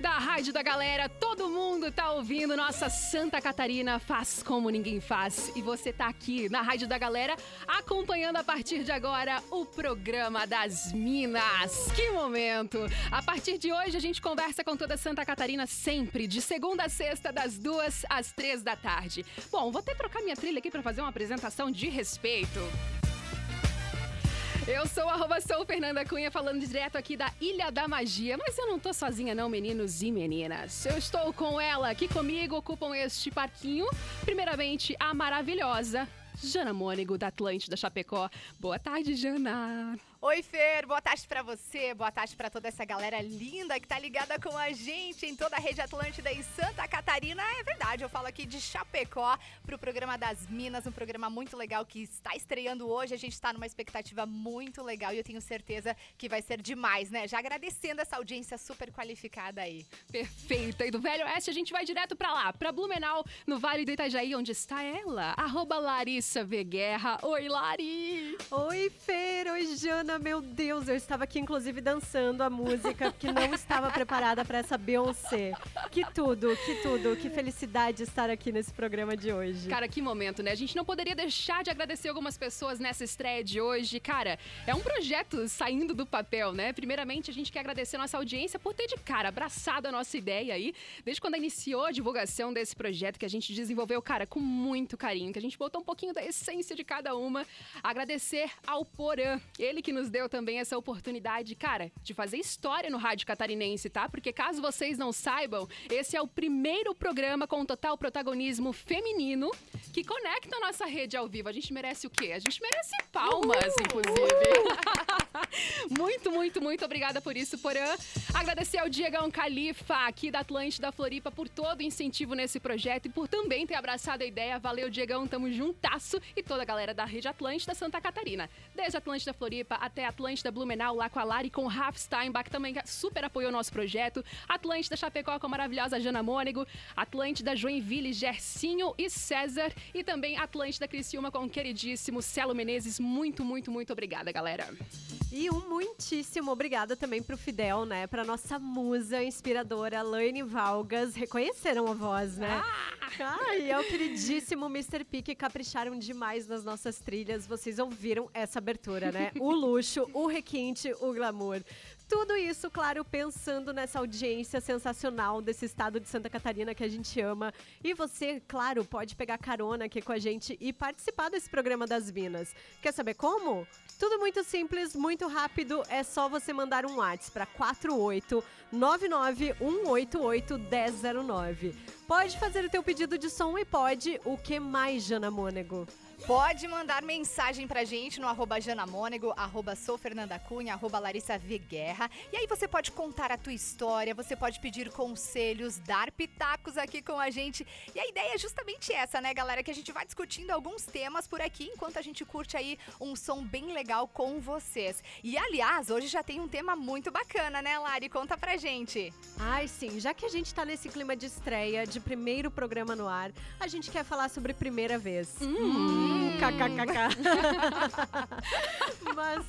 Na Atlântida, a rádio da galera, todo mundo tá ouvindo nossa Santa Catarina faz como ninguém faz. E você tá aqui na rádio da galera acompanhando a partir de agora o programa das Minas. Que momento! A partir de hoje a gente conversa com toda Santa Catarina sempre, de segunda a sexta, das duas às três da tarde. Bom, vou até trocar minha trilha aqui pra fazer uma apresentação de respeito. Eu sou arroba sou Fernanda Cunha, falando direto aqui da Ilha da Magia. Mas eu não tô sozinha não, meninos e meninas. Eu estou com ela, que comigo ocupam este parquinho. Primeiramente, a maravilhosa Jana Mônego, da Atlântida Chapecó. Boa tarde, Jana. Oi, Fer, boa tarde pra você, boa tarde pra toda essa galera linda que tá ligada com a gente em toda a rede Atlântida em Santa Catarina. É verdade, eu falo aqui de Chapecó pro programa das Minas, um programa muito legal que está estreando hoje. A gente tá numa expectativa muito legal e eu tenho certeza que vai ser demais, né? Já agradecendo essa audiência super qualificada aí. Perfeita. E do Velho Oeste a gente vai direto pra lá, pra Blumenau, no Vale do Itajaí, onde está ela, arroba Larissa V. Guerra. Oi, Lari! Oi, Fer, oi, Jana. Meu Deus, eu estava aqui inclusive dançando a música que não estava preparada para essa Beyoncé. Que tudo, que tudo, que felicidade estar aqui nesse programa de hoje. Cara, que momento, né? A gente não poderia deixar de agradecer algumas pessoas nessa estreia de hoje. Cara, é um projeto saindo do papel, né? Primeiramente, a gente quer agradecer a nossa audiência por ter de cara abraçado a nossa ideia aí, desde quando iniciou a divulgação desse projeto que a gente desenvolveu, cara, com muito carinho, que a gente botou um pouquinho da essência de cada uma. Agradecer ao Porã, ele que nos deu também essa oportunidade, cara, de fazer história no rádio catarinense, tá? Porque caso vocês não saibam, esse é o primeiro programa com total protagonismo feminino que conecta a nossa rede ao vivo. A gente merece o quê? A gente merece palmas, inclusive. muito, muito, muito obrigada por isso, Porã. Agradecer ao Diegão Califa, aqui da Atlântida Floripa, por todo o incentivo nesse projeto e por também ter abraçado a ideia. Valeu, Diegão, tamo juntasso. E toda a galera da Rede Atlântida Santa Catarina. Desde Atlântida Floripa até Atlântida Blumenau, lá com a Lari, com o Raf Steinbach, também super apoiou o nosso projeto. Atlântida Chapecó com a maravilhosa Jana Mônego. Atlântida Joinville, Gercinho e César. E também Atlântida Criciúma com o queridíssimo Celo Menezes. Muito, muito, muito obrigada, galera. E um muitíssimo obrigada também pro Fidel, né? Pra nossa musa inspiradora, Laine Valgas. Reconheceram a voz, né? Ah! Ai, é o queridíssimo Mr. P que capricharam demais nas nossas trilhas. Vocês ouviram essa abertura, né? O luxo, o requinte, o glamour. Tudo isso, claro, pensando nessa audiência sensacional desse estado de Santa Catarina que a gente ama. E você, claro, pode pegar carona aqui com a gente e participar desse programa das Minas. Quer saber como? Tudo muito simples, muito rápido. É só você mandar um WhatsApp para 48991881009. Pode fazer o teu pedido de som e pode. O que mais, Jana Mônego? Pode mandar mensagem pra gente no arroba Janamônego, arroba sou Fernanda Cunha, arroba Larissa V. Guerra. E aí você pode contar a tua história, você pode pedir conselhos, dar pitacos aqui com a gente. E a ideia é justamente essa, né, galera? Que a gente vai discutindo alguns temas por aqui, enquanto a gente curte aí um som bem legal com vocês. E aliás, hoje já tem um tema muito bacana, né, Lari? Conta pra gente. Ai, sim, já que a gente tá nesse clima de estreia, de primeiro programa no ar, a gente quer falar sobre primeira vez. Hum. KKKK. Mas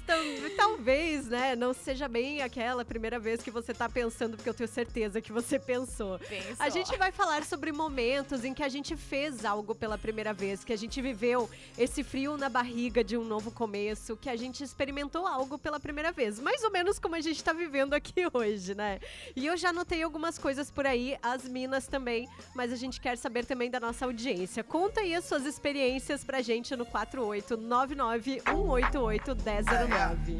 talvez, né, não seja bem aquela primeira vez que você tá pensando, porque eu tenho certeza que você pensou. Pensou. A gente vai falar sobre momentos em que a gente fez algo pela primeira vez, que a gente viveu esse frio na barriga de um novo começo, que a gente experimentou algo pela primeira vez. Mais ou menos como a gente tá vivendo aqui hoje, né? E eu já notei algumas coisas por aí, as minas também, mas a gente quer saber também da nossa audiência. Conta aí as suas experiências pra gente no 4899 188 1009.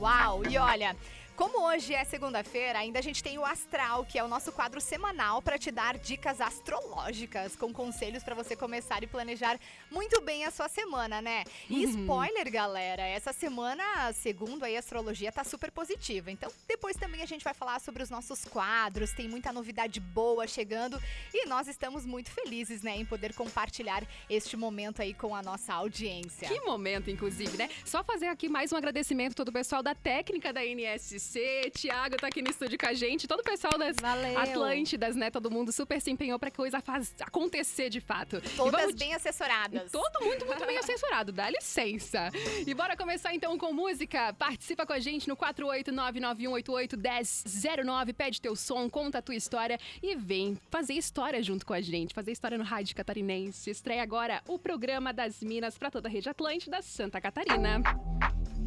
Uau! E olha, Como hoje é segunda-feira, ainda a gente tem o Astral, que é o nosso quadro semanal para te dar dicas astrológicas com conselhos para você começar e planejar muito bem a sua semana, né? E Uhum. spoiler, galera, essa semana, segundo aí a astrologia, tá super positiva. Então, depois também a gente vai falar sobre os nossos quadros, tem muita novidade boa chegando e nós estamos muito felizes, né, em poder compartilhar este momento aí com a nossa audiência. Que momento, inclusive, né? Só fazer aqui mais um agradecimento a todo o pessoal da técnica da NSC. Tiago tá aqui no estúdio com a gente. Todo o pessoal das Valeu. Atlântidas, né? Todo mundo super se empenhou pra coisa faz acontecer de fato. E Todas vamos- bem assessoradas. Todo muito, muito bem assessorado, dá licença. E bora começar então com música. Participa com a gente no 48991881009, pede teu som, conta a tua história e vem fazer história junto com a gente, fazer história no Rádio Catarinense. Estreia agora o programa das Minas pra toda a rede Atlântida, Santa Catarina.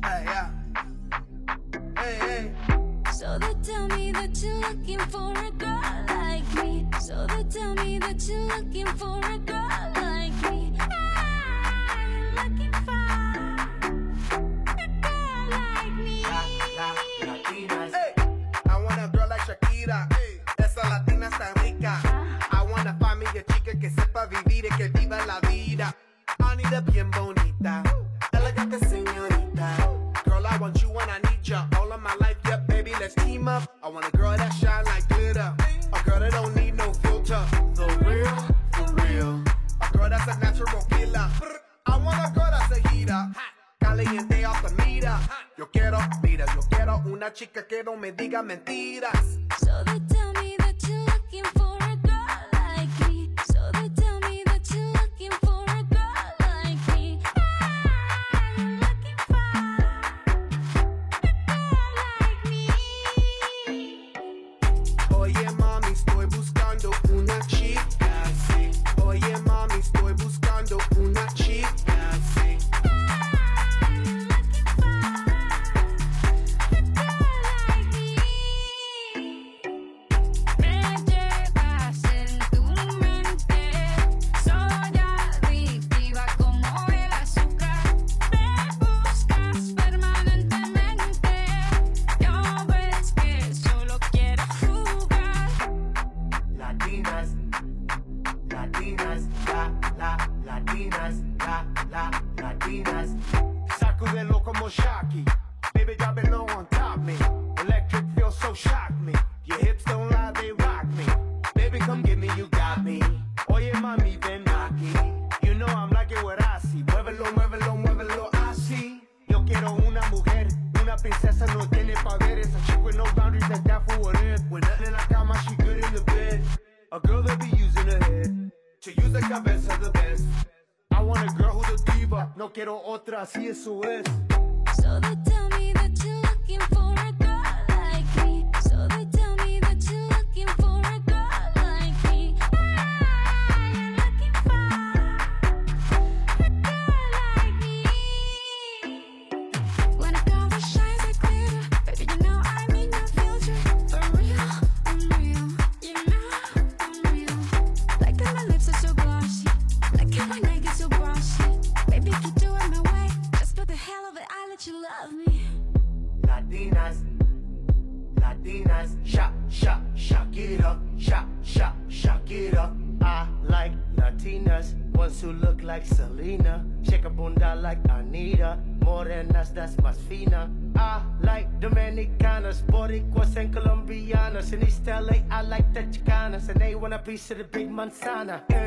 Hey, yeah. Hey, hey. So they tell me that you're looking for a girl like me. So they tell me that you're looking for a girl like me. I'm looking for a girl like me. Hey, I want a girl like Shakira. Esa latina está rica. Ah. I wanna find me a chica que sepa vivir y que viva la vida. Anita bien bonita. Up. I want a girl that shine like glitter. A girl that don't need no filter. The real, for real. A girl that's a natural killer. I want a girl that's a heater. Caliente off the mira. Yo quiero, mira, yo quiero una chica que no me diga mentiras. So they tell manzana.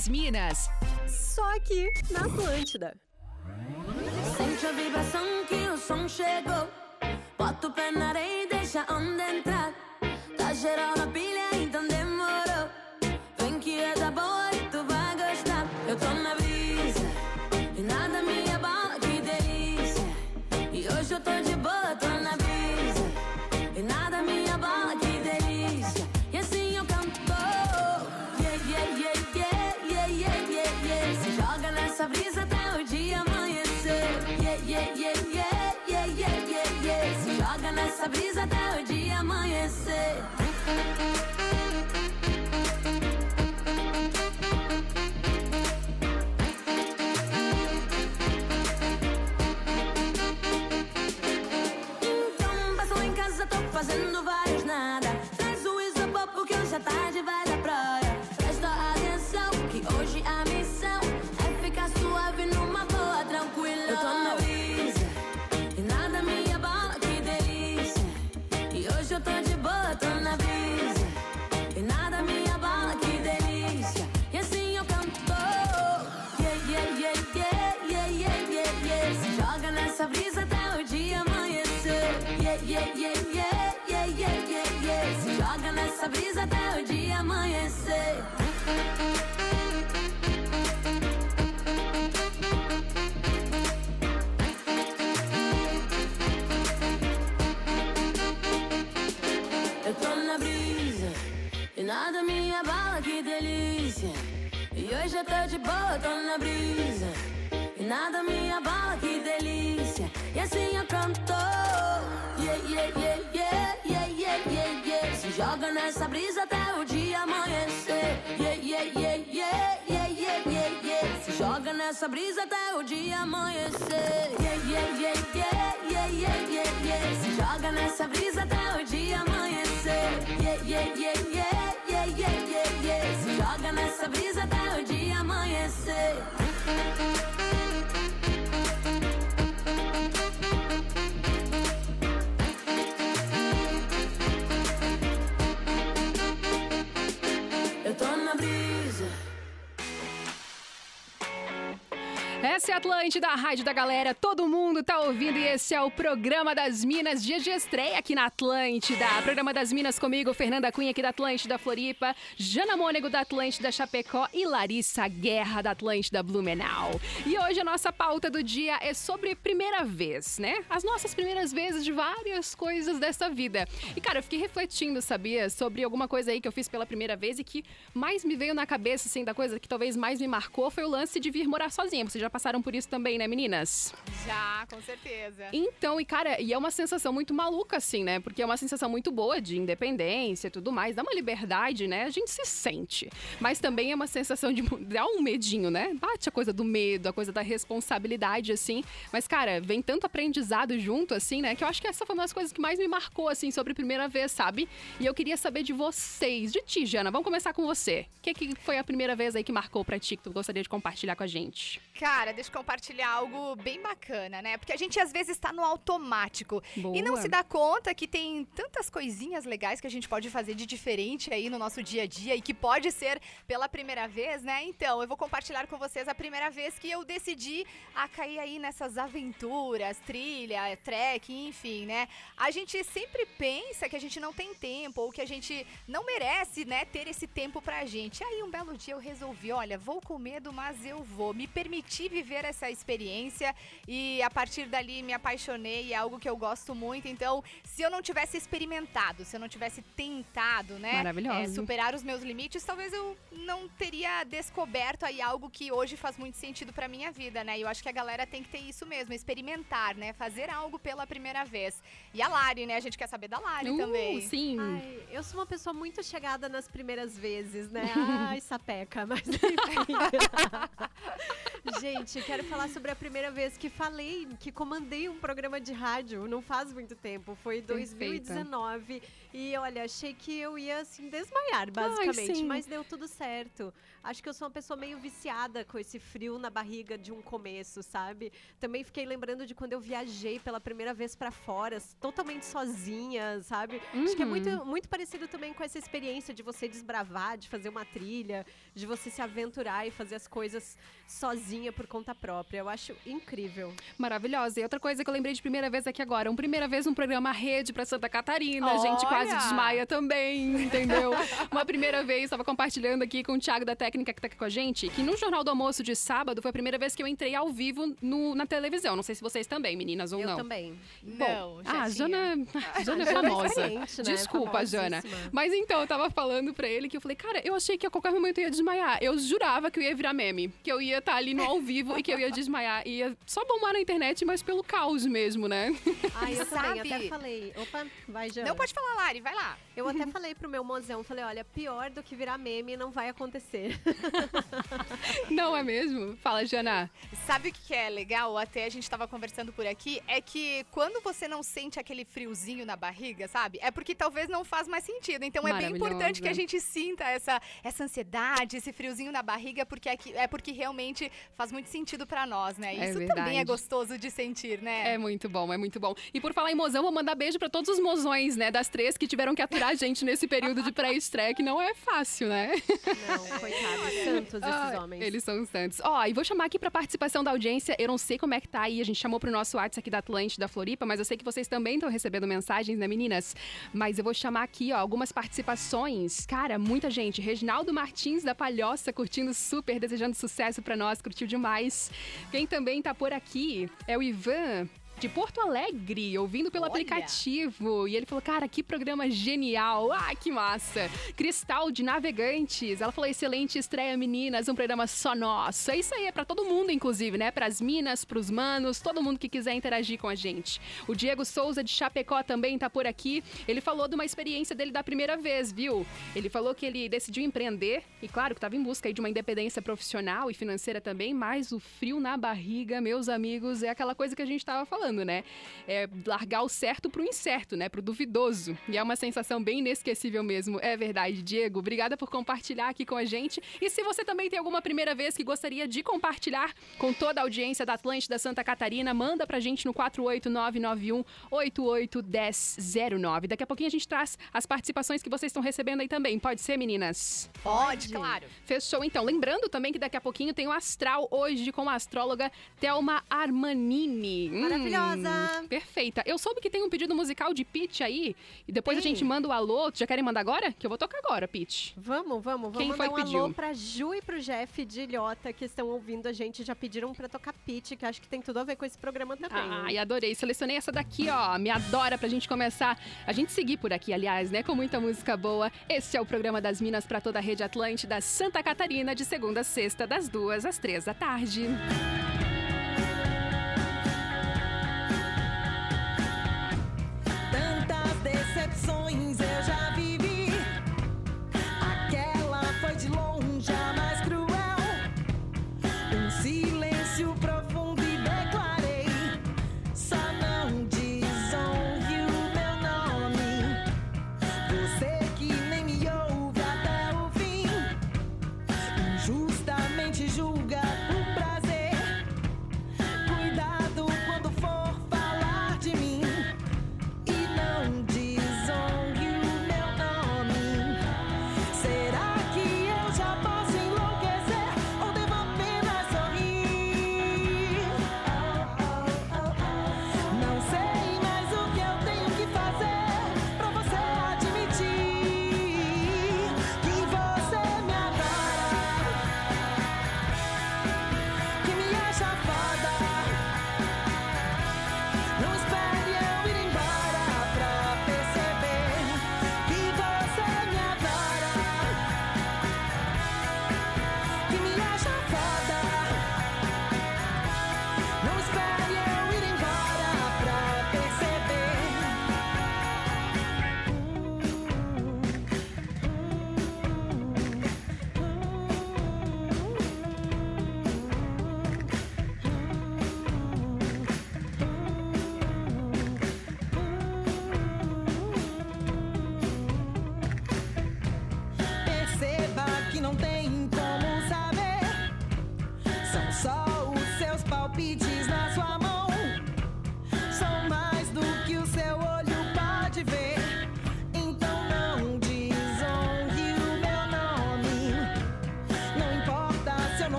Das Minas. Só aqui na Atlântida. Sente a vibração que o som chegou. Bota o pé na areia e deixa a onda entrar. Tá geral na pilha, nessa brisa até o dia amanhecer. Nessa brisa até o dia amanhecer. Eu tô na brisa e nada me abala, que delícia. E hoje eu tô de boa, tô na joga nessa brisa até o dia amanhecer. Yeah, yeah, yeah, yeah, yeah, yeah, yeah, yeah. Joga nessa brisa até o dia amanhecer. Yeah, yeah, yeah, yeah, yeah, yeah, yeah, yeah. Joga nessa brisa até o dia amanhecer. Yeah, yeah, yeah, yeah, yeah, yeah, yeah, yeah. Joga nessa brisa até o dia amanhecer. Essa é a Atlântida, a rádio da galera. Todo mundo tá ouvindo e esse é o Programa das Minas, dia de estreia aqui na Atlântida. Programa das Minas comigo, Fernanda Cunha aqui da Atlântida Floripa, Jana Mônego da Atlântida Chapecó e Larissa Guerra da Atlântida Blumenau. E hoje a nossa pauta do dia é sobre primeira vez, né? As nossas primeiras vezes de várias coisas dessa vida. E cara, eu fiquei refletindo, sabia, sobre alguma coisa aí que eu fiz pela primeira vez e que mais me veio na cabeça, assim, da coisa que talvez mais me marcou foi o lance de vir morar sozinha. Vocês já passaram por isso também, né, meninas? Já, com certeza. Então, e cara, e é uma sensação muito maluca, assim, né? Porque é uma sensação muito boa de independência e tudo mais, dá uma liberdade, né? A gente se sente. Mas também é uma sensação de. dá um medinho, né? Bate a coisa do medo, a coisa da responsabilidade, assim. Mas, cara, vem tanto aprendizado junto, assim, né? Que eu acho que essa foi uma das coisas que mais me marcou, assim, sobre a primeira vez, sabe? E eu queria saber de vocês, de ti, Jana. Vamos começar com você. O que, que foi a primeira vez aí que marcou pra ti, que tu gostaria de compartilhar com a gente? Cara, deixa eu compartilhar algo bem bacana, né? Porque a gente às vezes está no automático e não Boa. se dá conta que tem tantas coisinhas legais que a gente pode fazer de diferente aí no nosso dia a dia e que pode ser pela primeira vez, né? Então, eu vou compartilhar com vocês a primeira vez que eu decidi a cair aí nessas aventuras, trilha, trek, enfim, né? A gente sempre pensa que a gente não tem tempo ou que a gente não merece, né, ter esse tempo pra gente. Aí um belo dia eu resolvi, olha, vou com medo, mas eu vou. Me permiti viver essa experiência e a partir dali me apaixonei, é algo que eu gosto muito. Então, se eu não tivesse experimentado, se eu não tivesse tentado, né, é, superar os meus limites, talvez eu não teria descoberto aí algo que hoje faz muito sentido pra minha vida, né? E eu acho que a galera tem que ter isso mesmo, experimentar, né? Fazer algo pela primeira vez. E a Lari, né? A gente quer saber da Lari Uh, também. sim. Ai, eu sou uma pessoa muito chegada nas primeiras vezes, né? Ai, sapeca, mas enfim. Gente, quero falar sobre a primeira vez que falei, que comandei um programa de rádio, não faz muito tempo, foi em Perfeita. 2019. E olha, achei que eu ia assim desmaiar, basicamente, sim. mas deu tudo certo. Acho que eu sou uma pessoa meio viciada com esse frio na barriga de um começo, sabe? Também fiquei lembrando de quando eu viajei pela primeira vez pra fora, totalmente sozinha, sabe? Acho que é Uhum. muito, muito parecido também com essa experiência de você desbravar, de fazer uma trilha, de você se aventurar e fazer as coisas sozinha por conta própria. Eu acho incrível. Maravilhosa. E outra coisa que eu lembrei de primeira vez aqui agora, um primeira vez um programa rede pra Santa Catarina, a gente quase desmaia também, entendeu? Uma primeira vez, estava compartilhando aqui com o Thiago da técnica que tá aqui com a gente, que no Jornal do Almoço de sábado foi a primeira vez que eu entrei ao vivo no- na televisão. Não sei se vocês também, meninas, ou eu não. também. Não, já ah. Jana, a Jana é é famosa. né? Desculpa, Jana. Famosíssima. Mas então, eu tava falando pra ele que eu falei, cara, eu achei que a qualquer momento eu ia desmaiar. Eu jurava que eu ia virar meme. Que eu ia estar ali no ao vivo e que eu ia desmaiar. Ia só bombar na internet, mas pelo caos mesmo, né? Ai, eu também Sabe? até falei. Opa, vai, Jana. Não pode falar, Lari, vai lá. Eu até falei pro meu mozão, falei, olha, pior do que virar meme não vai acontecer. Não é mesmo? Fala, Jana. Sabe o que é legal? Até a gente tava conversando por aqui. É que quando você não sente aquele friozinho na barriga, sabe? É porque talvez não faz mais sentido. Então é bem importante que a gente sinta essa, essa ansiedade, esse friozinho na barriga, porque é, que- é porque realmente faz muito sentido pra nós, né? É Isso também é gostoso de sentir, né? É muito bom, é muito bom. E por falar em mozão, vou mandar beijo pra todos os mozões, né? Das três que tiveram que aturar a gente nesse período de pré-estreia, que não é fácil, né? Não, coitados, santos esses Ai, homens. Eles são santos. Ó, e vou chamar aqui pra participação da audiência. Eu não sei como é que tá aí. A gente chamou pro nosso WhatsApp aqui da Atlântida, da Floripa, mas eu sei que vocês também estão recebendo mensagens, né, meninas? Mas eu vou chamar aqui, ó, algumas participações. Cara, muita gente. Reginaldo Martins da Palhoça curtindo super, desejando sucesso pra nós, curtiu demais. Quem também tá por aqui é o Ivan. De Porto Alegre, ouvindo pelo Olha. aplicativo. E ele falou: Cara, que programa genial! Ah, que massa! Cristal de Navegantes. Ela falou: Excelente estreia, meninas. Um programa só nosso. É isso aí, é pra todo mundo, inclusive, né? Pras minas, pros manos, todo mundo que quiser interagir com a gente. O Diego Souza de Chapecó também tá por aqui. Ele falou de uma experiência dele da primeira vez, viu? Ele falou que ele decidiu empreender e, claro, que tava em busca aí de uma independência profissional e financeira também, mas o frio na barriga, meus amigos, é aquela coisa que a gente tava falando, né? É largar o certo pro incerto, né? Pro duvidoso. E é uma sensação bem inesquecível mesmo. É verdade, Diego. Obrigada por compartilhar aqui com a gente. E se você também tem alguma primeira vez que gostaria de compartilhar com toda a audiência da Atlântida Santa Catarina, manda pra gente no 48991 881009. Daqui a pouquinho a gente traz as participações que vocês estão recebendo aí também. Pode ser, meninas? Pode, claro. Fechou, então. Lembrando também que daqui a pouquinho tem o Astral hoje com a astróloga Thelma Armanini. Hum, Maravilhosa! perfeita. Eu soube que tem um pedido musical de Pitch aí. E depois a Tem. gente manda o alô. Já querem mandar agora? Que eu vou tocar agora, Pitch. Vamos, vamos, vamos Quem mandar foi um pediu? alô pra Ju e pro Jeff de Ilhota que estão ouvindo a gente. Já pediram pra tocar pitch, que acho que tem tudo a ver com esse programa também. Ai, adorei. Selecionei essa daqui, ó. Me adora pra gente começar. A gente seguir por aqui, aliás, né? Com muita música boa. Este é o programa das Minas pra toda a rede Atlântida, Santa Catarina, de segunda a sexta, das duas às três da tarde. Decepções eu já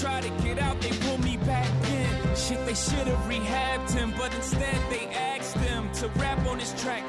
try to get out, they pull me back in. Shit, they should have rehabbed him, but instead they asked him to rap on his track.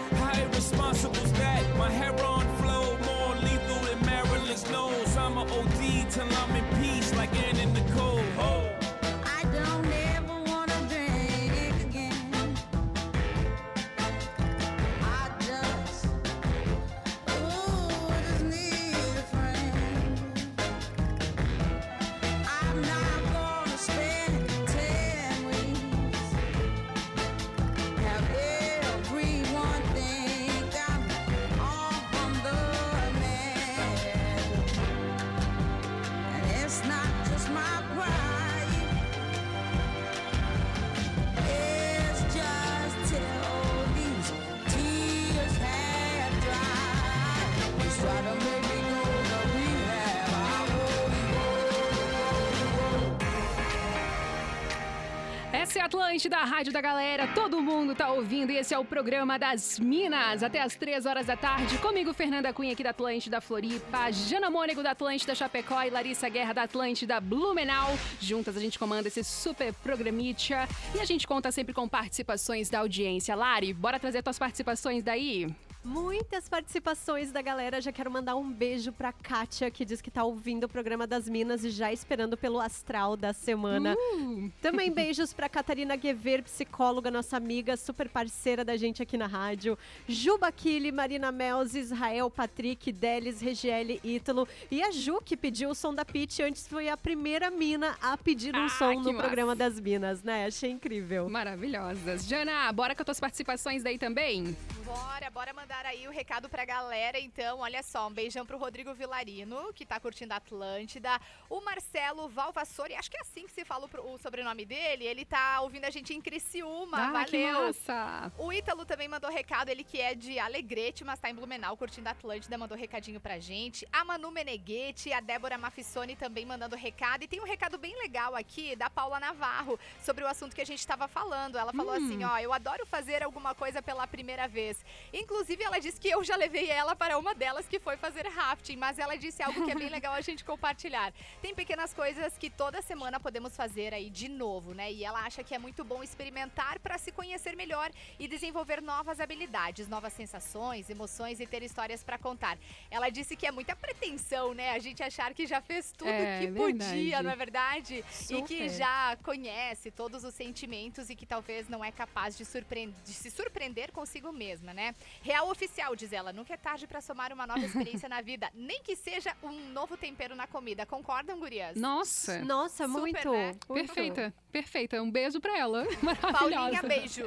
Atlântida, da rádio da galera, todo mundo tá ouvindo. E esse é o programa das Minas, até as três horas da tarde, comigo Fernanda Cunha aqui da Atlântida Floripa, Jana Mônego da Atlântida Chapecó. E Larissa Guerra da Atlântida Blumenau, juntas a gente comanda esse super programita e a gente conta sempre com participações da audiência. Lari, bora trazer tuas participações daí? Muitas participações da galera. Já quero mandar um beijo pra Kátia, que diz que tá ouvindo o programa das Minas e já esperando pelo astral da semana. Uh! Também beijos pra Catarina Guever, psicóloga, nossa amiga, super parceira da gente aqui na rádio. Juba Kili, Marina Melz, Israel, Patrick, Delis, Regiele, Ítalo. E a Ju, que pediu o som da Pit. Antes foi a primeira mina a pedir um ah, som no massa. programa das Minas, né? Achei incrível. Maravilhosas. Jana, bora com as tuas participações daí também? Bora, bora mandar aí o recado pra galera, então. Olha só, um beijão pro Rodrigo Vilarino, que tá curtindo a Atlântida. O Marcelo Valvassori, acho que é assim que se fala o, sobrenome dele. Ele tá ouvindo a gente em Criciúma. Ah, que Valeu. massa! O Ítalo também mandou recado, ele que é de Alegrete, mas tá em Blumenau, curtindo a Atlântida, mandou recadinho pra gente. A Manu Meneghetti, a Débora Mafissoni também mandando recado. E tem um recado bem legal aqui da Paula Navarro, sobre o assunto que a gente tava falando. Ela falou Hum. assim, ó, eu adoro fazer alguma coisa pela primeira vez. Inclusive, ela disse que eu já levei ela para uma delas que foi fazer rafting, mas ela disse algo que é bem legal a gente compartilhar. Tem pequenas coisas que toda semana podemos fazer aí de novo, né? E ela acha que é muito bom experimentar para se conhecer melhor e desenvolver novas habilidades, novas sensações, emoções e ter histórias para contar. Ela disse que é muita pretensão, né? A gente achar que já fez tudo É, que verdade. podia, não é verdade? E que Super. já conhece todos os sentimentos e que talvez não é capaz de, surpre- de se surpreender consigo mesma, né? Real oficial, diz ela, nunca é tarde para somar uma nova experiência na vida, nem que seja um novo tempero na comida. Concordam, gurias? Nossa! Nossa, Super, muito, né? muito. Perfeita, perfeita. Um beijo pra ela. Paulinha, Maravilhosa. beijo.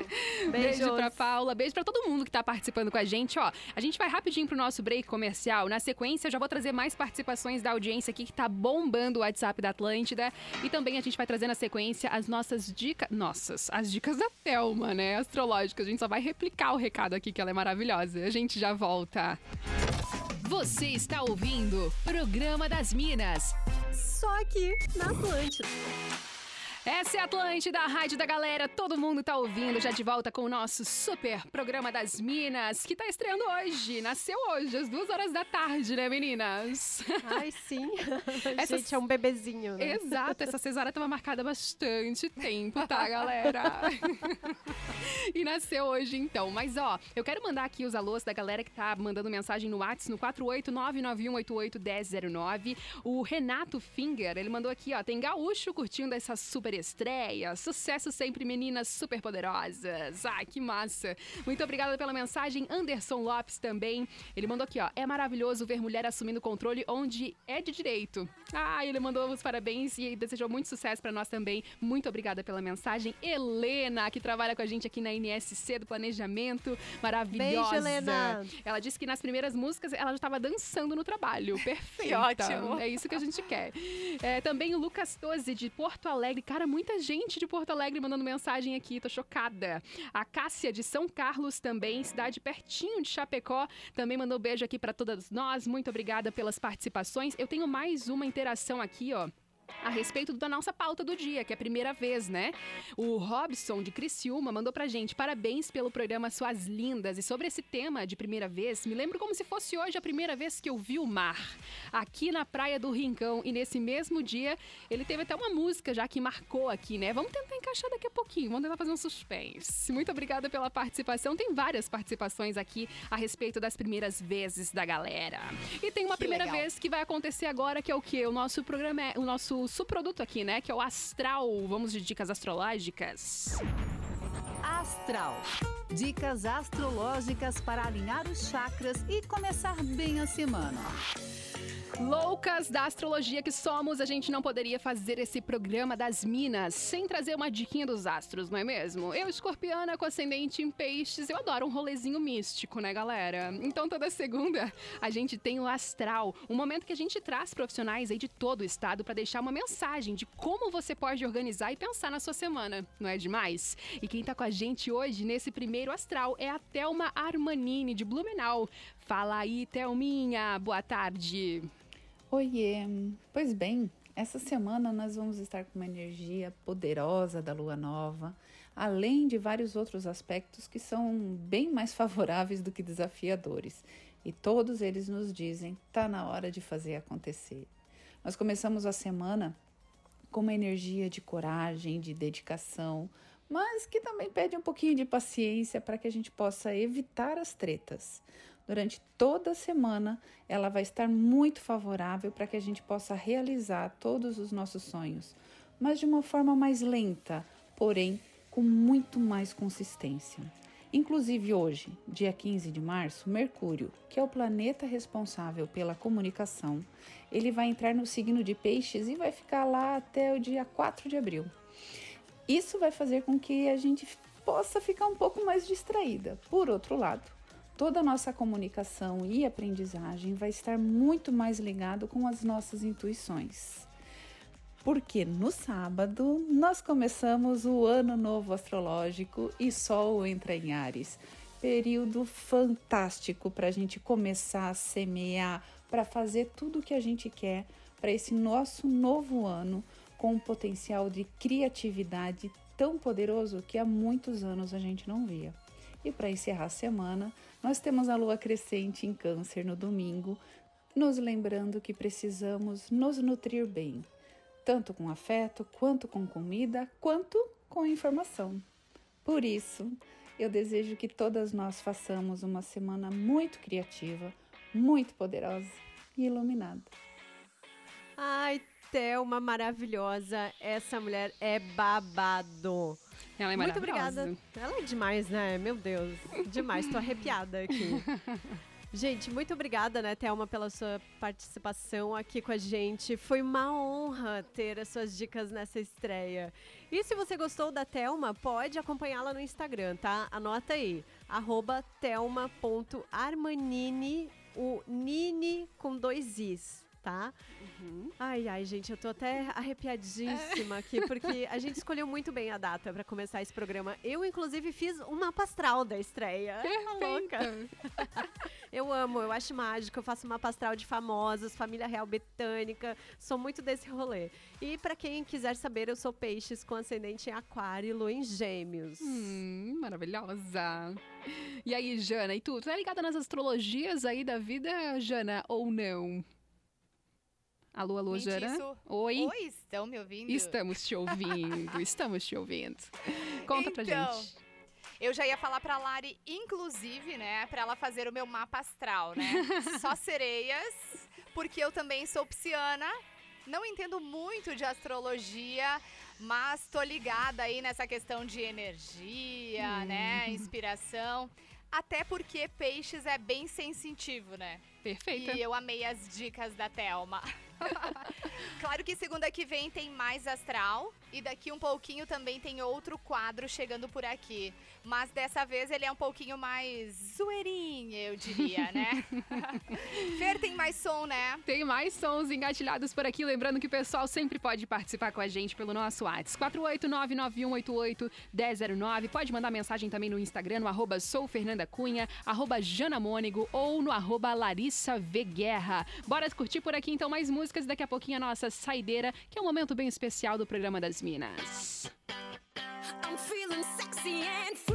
Beijo Beijos. pra Paula, beijo pra todo mundo que tá participando com a gente, ó. A gente vai rapidinho pro nosso break comercial. Na sequência, eu já vou trazer mais participações da audiência aqui que tá bombando o WhatsApp da Atlântida. E também a gente vai trazer na sequência as nossas dicas. Nossas, as dicas da Thelma, né? Astrológicas. A gente só vai replicar o recado aqui, que ela é maravilhosa. A gente já volta. Você está ouvindo Programa das Minas. Só aqui na Atlântida. Essa é a Atlântida, a rádio da galera. Todo mundo tá ouvindo, já de volta com o nosso super programa das Minas, que tá estreando hoje. Nasceu hoje, às duas horas da tarde, né, meninas? Ai, sim. Essa- Gente, é um bebezinho, né? Exato, essa cesárea tava marcada há bastante tempo, tá, galera? e nasceu hoje, então. Mas, ó, eu quero mandar aqui os alôs da galera que tá mandando mensagem no WhatsApp no 48991881009. O Renato Finger, ele mandou aqui, ó, tem gaúcho curtindo essa super estreia. Sucesso sempre, meninas super poderosas. Ai, que massa. Muito obrigada pela mensagem. Anderson Lopes também. Ele mandou aqui, ó, é maravilhoso ver mulher assumindo o controle onde é de direito. Ah, ele mandou os parabéns e desejou muito sucesso pra nós também. Muito obrigada pela mensagem. Helena, que trabalha com a gente aqui na NSC do Planejamento. Maravilhosa. Beijo, Helena. Ela disse que nas primeiras músicas ela já estava dançando no trabalho. Perfeita. ótimo. É isso que a gente quer. É, também o Lucas Toze, de Porto Alegre. Cara, muita gente de Porto Alegre mandando mensagem aqui, tô chocada. A Cássia, de São Carlos também, cidade pertinho de Chapecó, também mandou beijo aqui para todas nós. Muito obrigada pelas participações. Eu tenho mais uma interação aqui, ó a respeito da nossa pauta do dia, que é a primeira vez, né? O Robson de Criciúma mandou pra gente parabéns pelo programa Suas Lindas. E sobre esse tema de primeira vez, me lembro como se fosse hoje a primeira vez que eu vi o mar, aqui na Praia do Rincão. E nesse mesmo dia, ele teve até uma música já que marcou aqui, né? Vamos tentar encaixar daqui a pouquinho, vamos tentar fazer um suspense. Muito obrigada pela participação. Tem várias participações aqui a respeito das primeiras vezes da galera. E tem uma Que primeira legal. vez que vai acontecer agora, que é o quê? O nosso programa é o nosso subproduto aqui, né? Que é o Astral. Vamos de dicas astrológicas. Astral. Dicas astrológicas para alinhar os chakras e começar bem a semana. Loucas da astrologia que somos, a gente não poderia fazer esse programa das Minas sem trazer uma diquinha dos astros, não é mesmo? Eu, escorpiana com ascendente em peixes, eu adoro um rolezinho místico, né, galera? Então toda segunda a gente tem o Astral, um momento que a gente traz profissionais aí de todo o estado para deixar uma mensagem de como você pode organizar e pensar na sua semana, não é demais? E quem tá com a gente hoje nesse primeiro Astral é a Thelma Armanini de Blumenau. Fala aí, Thelminha, boa tarde. Oiê! Pois bem, essa semana nós vamos estar com uma energia poderosa da lua nova, além de vários outros aspectos que são bem mais favoráveis do que desafiadores. E todos eles nos dizem: tá na hora de fazer acontecer. Nós começamos a semana com uma energia de coragem, de dedicação, mas que também pede um pouquinho de paciência para que a gente possa evitar as tretas. Durante toda a semana, ela vai estar muito favorável para que a gente possa realizar todos os nossos sonhos, mas de uma forma mais lenta, porém com muito mais consistência. Inclusive hoje, dia 15 de março, Mercúrio, que é o planeta responsável pela comunicação, ele vai entrar no signo de Peixes e vai ficar lá até o dia 4 de abril. Isso vai fazer com que a gente possa ficar um pouco mais distraída. Por outro lado, toda a nossa comunicação e aprendizagem vai estar muito mais ligado com as nossas intuições. Porque no sábado nós começamos o ano novo astrológico e Sol entra em Ares. Período fantástico para a gente começar a semear, para fazer tudo o que a gente quer para esse nosso novo ano com um potencial de criatividade tão poderoso que há muitos anos a gente não via. E para encerrar a semana, nós temos a lua crescente em Câncer no domingo, nos lembrando que precisamos nos nutrir bem, tanto com afeto, quanto com comida, quanto com informação. Por isso, eu desejo que todas nós façamos uma semana muito criativa, muito poderosa e iluminada. Ai, Thelma maravilhosa. Essa mulher é babado. Ela é Muito obrigada. Ela é demais, né? Meu Deus. Demais. Tô arrepiada aqui. Gente, muito obrigada, né, Thelma, pela sua participação aqui com a gente. Foi uma honra ter as suas dicas nessa estreia. E se você gostou da Thelma, pode acompanhá-la no Instagram, tá? Anota aí, arroba thelma.armanini, o Nini com dois Is, tá? Ai, ai, gente, eu tô até arrepiadíssima aqui, porque a gente escolheu muito bem a data pra começar esse programa. Eu, inclusive, fiz um mapa astral da estreia. Tá louca. Eu amo, eu acho mágico, eu faço mapa astral de famosos, família real britânica, sou muito desse rolê. E pra quem quiser saber, eu sou peixes com ascendente em aquário e lua em gêmeos. Hum, maravilhosa. E aí, Jana, e tu? Tu é ligada nas astrologias aí da vida, Jana, ou não? Alô, alô, Jana? Mentiço. Oi? Oi, estão me ouvindo? Estamos te ouvindo, estamos te ouvindo. Conta pra Então, gente. Eu já ia falar pra Lari, inclusive, né, pra ela fazer o meu mapa astral, né? Só sereias, porque eu também sou pisciana. Não entendo muito de astrologia, mas tô ligada aí nessa questão de energia, né, inspiração. Até porque peixes é bem sensitivo, né? Perfeita. E eu amei as dicas da Thelma. claro que segunda que vem tem mais astral e daqui um pouquinho também tem outro quadro chegando por aqui. Mas dessa vez ele é um pouquinho mais zoeirinho, eu diria, né? Fer tem mais som, né? Tem mais sons engatilhados por aqui. Lembrando que o pessoal sempre pode participar com a gente pelo nosso WhatsApp. 48991881009. Pode mandar mensagem também no Instagram, no arroba soufernandacunha, arroba janamônego ou no arroba Larissa V. Guerra. Bora curtir por aqui então mais músicas. Daqui a pouquinho a nossa saideira, que é um momento bem especial do programa das Minas. I'm feeling sexy and free.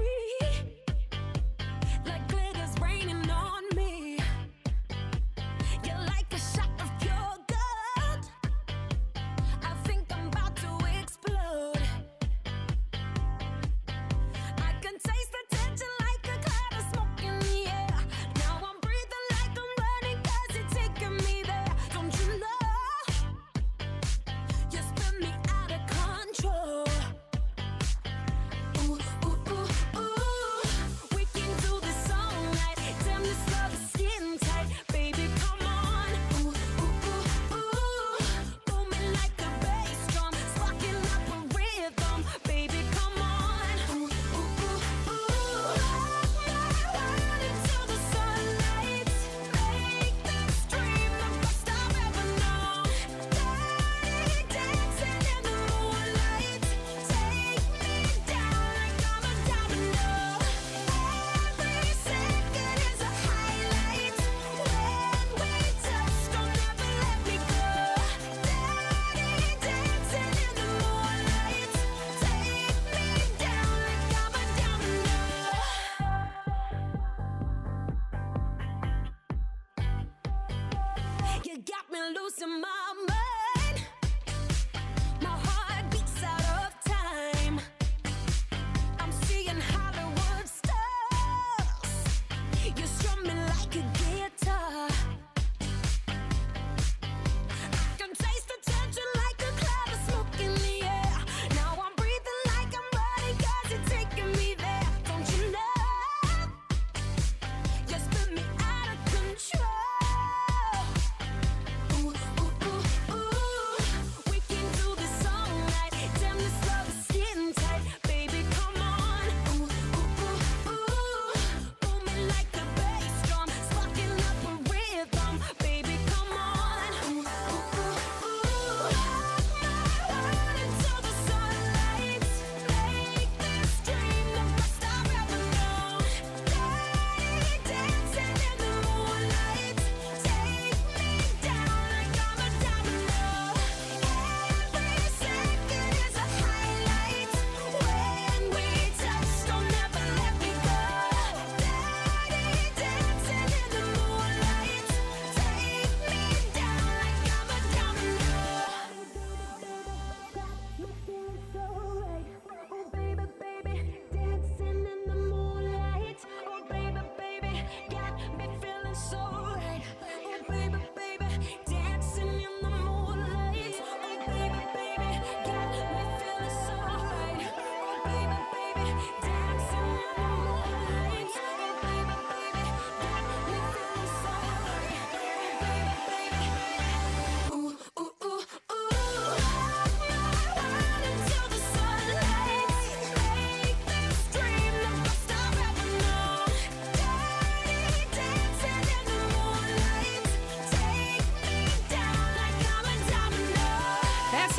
so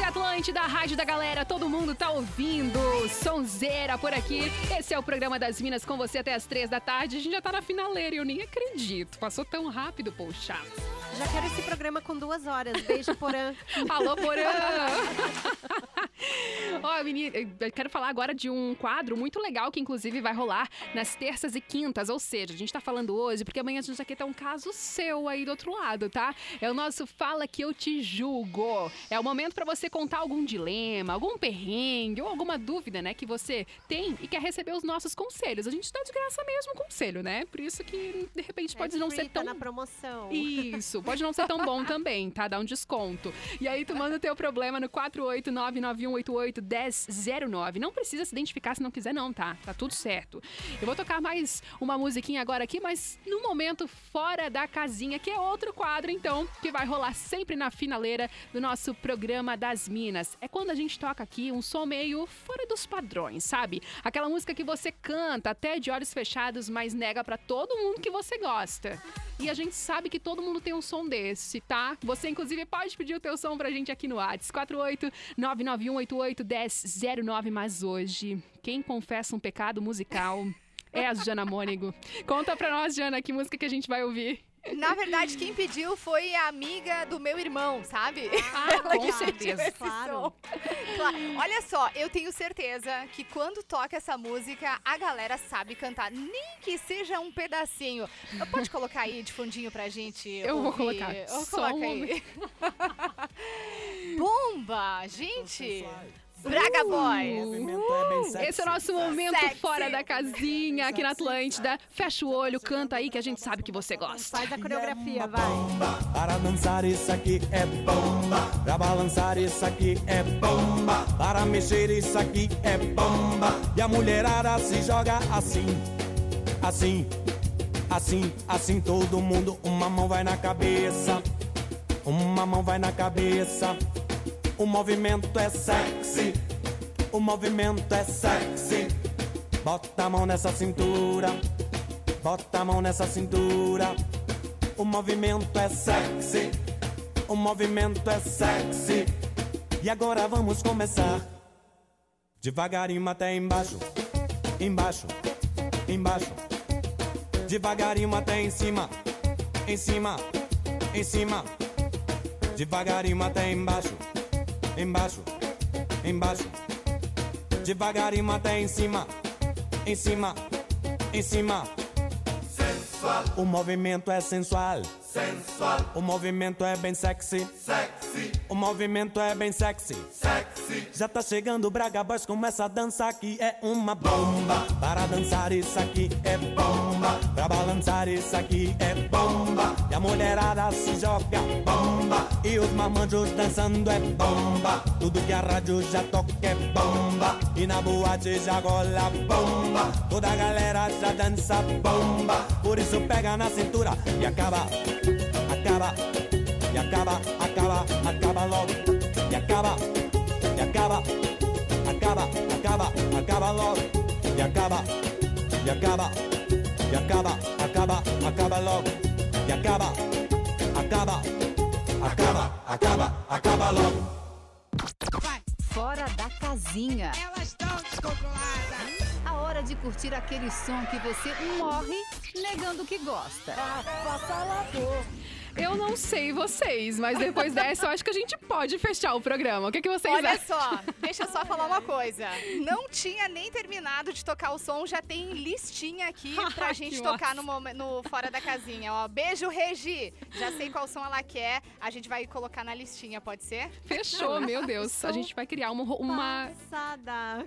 Atlântida, a rádio da galera, todo mundo tá ouvindo. Sonzeira por aqui. Esse é o programa das Minas com você até as três da tarde. A gente já tá na finaleira e eu nem acredito. Passou tão rápido, poxa. Já quero esse programa com duas horas. Beijo, Porã. Alô, Porã! Menina, eu quero falar agora de um quadro muito legal que, inclusive, vai rolar nas terças e quintas. Ou seja, a gente tá falando hoje porque amanhã a gente vai ter um caso seu aí do outro lado, tá? É o nosso Fala Que Eu Te Julgo. É o momento pra você contar algum dilema, algum perrengue ou alguma dúvida, né, que você tem e quer receber os nossos conselhos. A gente dá de graça mesmo conselho, né? Por isso que, de repente, pode É não ser tá tão na promoção. isso, pode não ser tão bom também, tá? Dá um desconto. E aí tu manda o teu problema no 1009. Não precisa se identificar se não quiser, não, tá? Tá tudo certo. Eu vou tocar mais uma musiquinha agora aqui, mas no momento fora da casinha, que é outro quadro, então, que vai rolar sempre na finaleira do nosso programa das Minas. É quando a gente toca aqui um som meio fora dos padrões, sabe? Aquela música que você canta até de olhos fechados, mas nega para todo mundo que você gosta. E a gente sabe que todo mundo tem um som desse, tá? Você, inclusive, pode pedir o teu som pra gente aqui no WhatsApp. 48 991 09 mais hoje. Quem confessa um pecado musical é a Jana Mônigo. Conta pra nós, Jana, que música que a gente vai ouvir. Na verdade, quem pediu foi a amiga do meu irmão, sabe? Ah, com certeza. Claro. claro. Olha só, eu tenho certeza que quando toca essa música, a galera sabe cantar, nem que seja um pedacinho. Pode colocar aí de fundinho pra gente? Eu ouvir. vou colocar. Eu coloca um aí. Bomba, gente! Braga Boys. Esse é o nosso momento Sexy. fora da casinha aqui na Atlântida. Fecha o olho, canta aí que a gente sabe que você gosta. Faz a coreografia, vai. Para dançar isso aqui é bomba. Pra balançar isso aqui é bomba. Para mexer isso aqui é bomba. E a mulherada se joga assim, assim, assim, assim. Todo mundo, uma mão vai na cabeça, uma mão vai na cabeça. O movimento é sexy, o movimento é sexy. Bota a mão nessa cintura, bota a mão nessa cintura. O movimento é sexy, o movimento é sexy. E agora vamos começar. Devagarinho até embaixo, embaixo, embaixo. Devagarinho até em cima, em cima, em cima. Devagarinho até embaixo, embaixo, embaixo. Devagarinho até em cima, em cima, em cima. Sensual. O movimento é sensual. Sensual. O movimento é bem sexy. Sexy. O movimento é bem sexy. Sexy. Já tá chegando Braga Boys com essa dança aqui é uma bomba. Para dançar isso aqui é bomba. Pra balançar isso aqui é bomba. E a mulherada se joga bomba. E os mamanjos dançando é bomba. Tudo que a rádio já toca é bomba. E na boate já rola bomba. Toda a galera já dança bomba. Por isso pega na cintura e acaba, acaba, e acaba, acaba, acaba logo. E acaba, acaba, acaba, acaba, acaba logo. E acaba, e acaba, e acaba, acaba, acaba logo. E acaba, acaba, acaba, acaba, acaba logo. Fora da casinha. Elas estão descontroladas. A hora de curtir aquele som que você morre negando que gosta. Eu não sei vocês, mas depois dessa eu acho que a gente pode fechar o programa. O que, que vocês Olha acham? só, deixa eu só falar uma coisa. Não tinha nem terminado de tocar o som, já tem listinha aqui pra gente tocar no, no Fora da Casinha. Ó, beijo, Regi. Já sei qual som ela quer. A gente vai colocar na listinha, pode ser? Fechou, meu Deus. A gente vai criar uma. uma... Passada.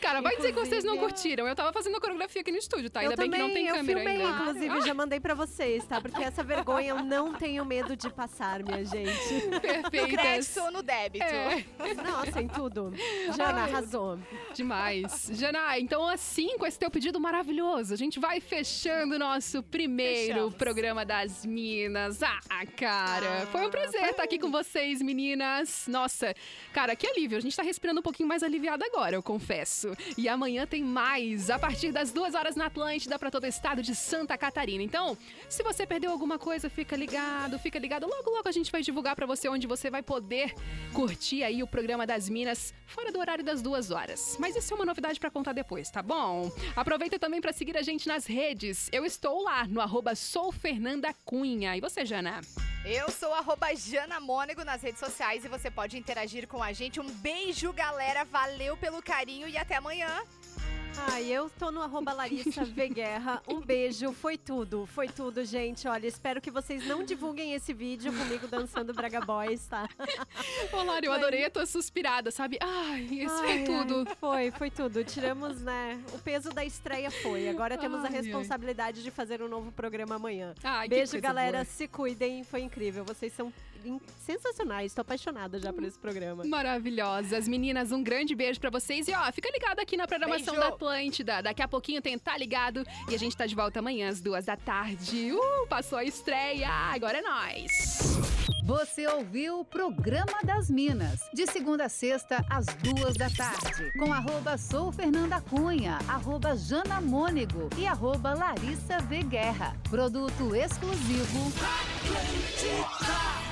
Cara, vai dizer que vocês não Inclusive, curtiram. Eu tava fazendo a coreografia aqui no estúdio, tá? Ainda eu bem também, que não tem eu câmera filmei, ainda. inclusive, Ah, já mandei pra vocês, tá? Porque essa vergonha eu não tenho medo de passar, minha gente. No Perfeitas. crédito ou no débito? É, Nossa, em tudo. Jana, arrasou. demais. Jana, então assim, com esse teu pedido maravilhoso, a gente vai fechando o nosso primeiro Fechamos. programa das Minas. Ah, cara, foi um prazer estar aqui com vocês, meninas. Nossa, cara, que alívio. A gente tá respirando um pouquinho mais aliviada agora, eu confesso. E amanhã tem mais, a partir das duas horas na Atlântida, pra todo o estado de Santa Catarina. Então, Então, se você perdeu alguma coisa, fica ligado, fica ligado. Logo, logo a gente vai divulgar pra você onde você vai poder curtir aí o programa das Minas fora do horário das duas horas. Mas isso é uma novidade pra contar depois, tá bom? Aproveita também pra seguir a gente nas redes. Eu estou lá no arroba soufernandacunha. E você, Jana? Eu sou arroba Jana nas redes sociais e você pode interagir com a gente. Um beijo, galera. Valeu pelo carinho e até amanhã. Ai, eu tô no arroba Larissa V Guerra. Um beijo, foi tudo, foi tudo, gente. Olha, espero que vocês não divulguem esse vídeo comigo dançando Braga Boys, tá? Ô, Lari, eu Foi. adorei a tua suspirada, sabe? Ai, isso Ai, foi tudo. ai, foi, foi tudo. Tiramos, né? O peso da estreia foi. Agora temos a Ai, ai. responsabilidade de fazer um novo programa amanhã. Beijo, galera. boa. Se cuidem. Foi incrível. Vocês são sensacionais. Tô apaixonada já por esse programa. Maravilhosas. Meninas, um grande beijo pra vocês. E ó, fica ligado aqui na programação Beijo. da Atlântida. Daqui a pouquinho tem Tá Ligado. E a gente tá de volta amanhã às duas da tarde. Uh, passou a estreia. Agora é nóis. Você ouviu o Programa das Minas, de segunda a sexta, às duas da tarde, com arroba Sou Fernanda Cunha, arroba Jana Mônego e arroba Larissa V Guerra. Produto exclusivo. Atlântica.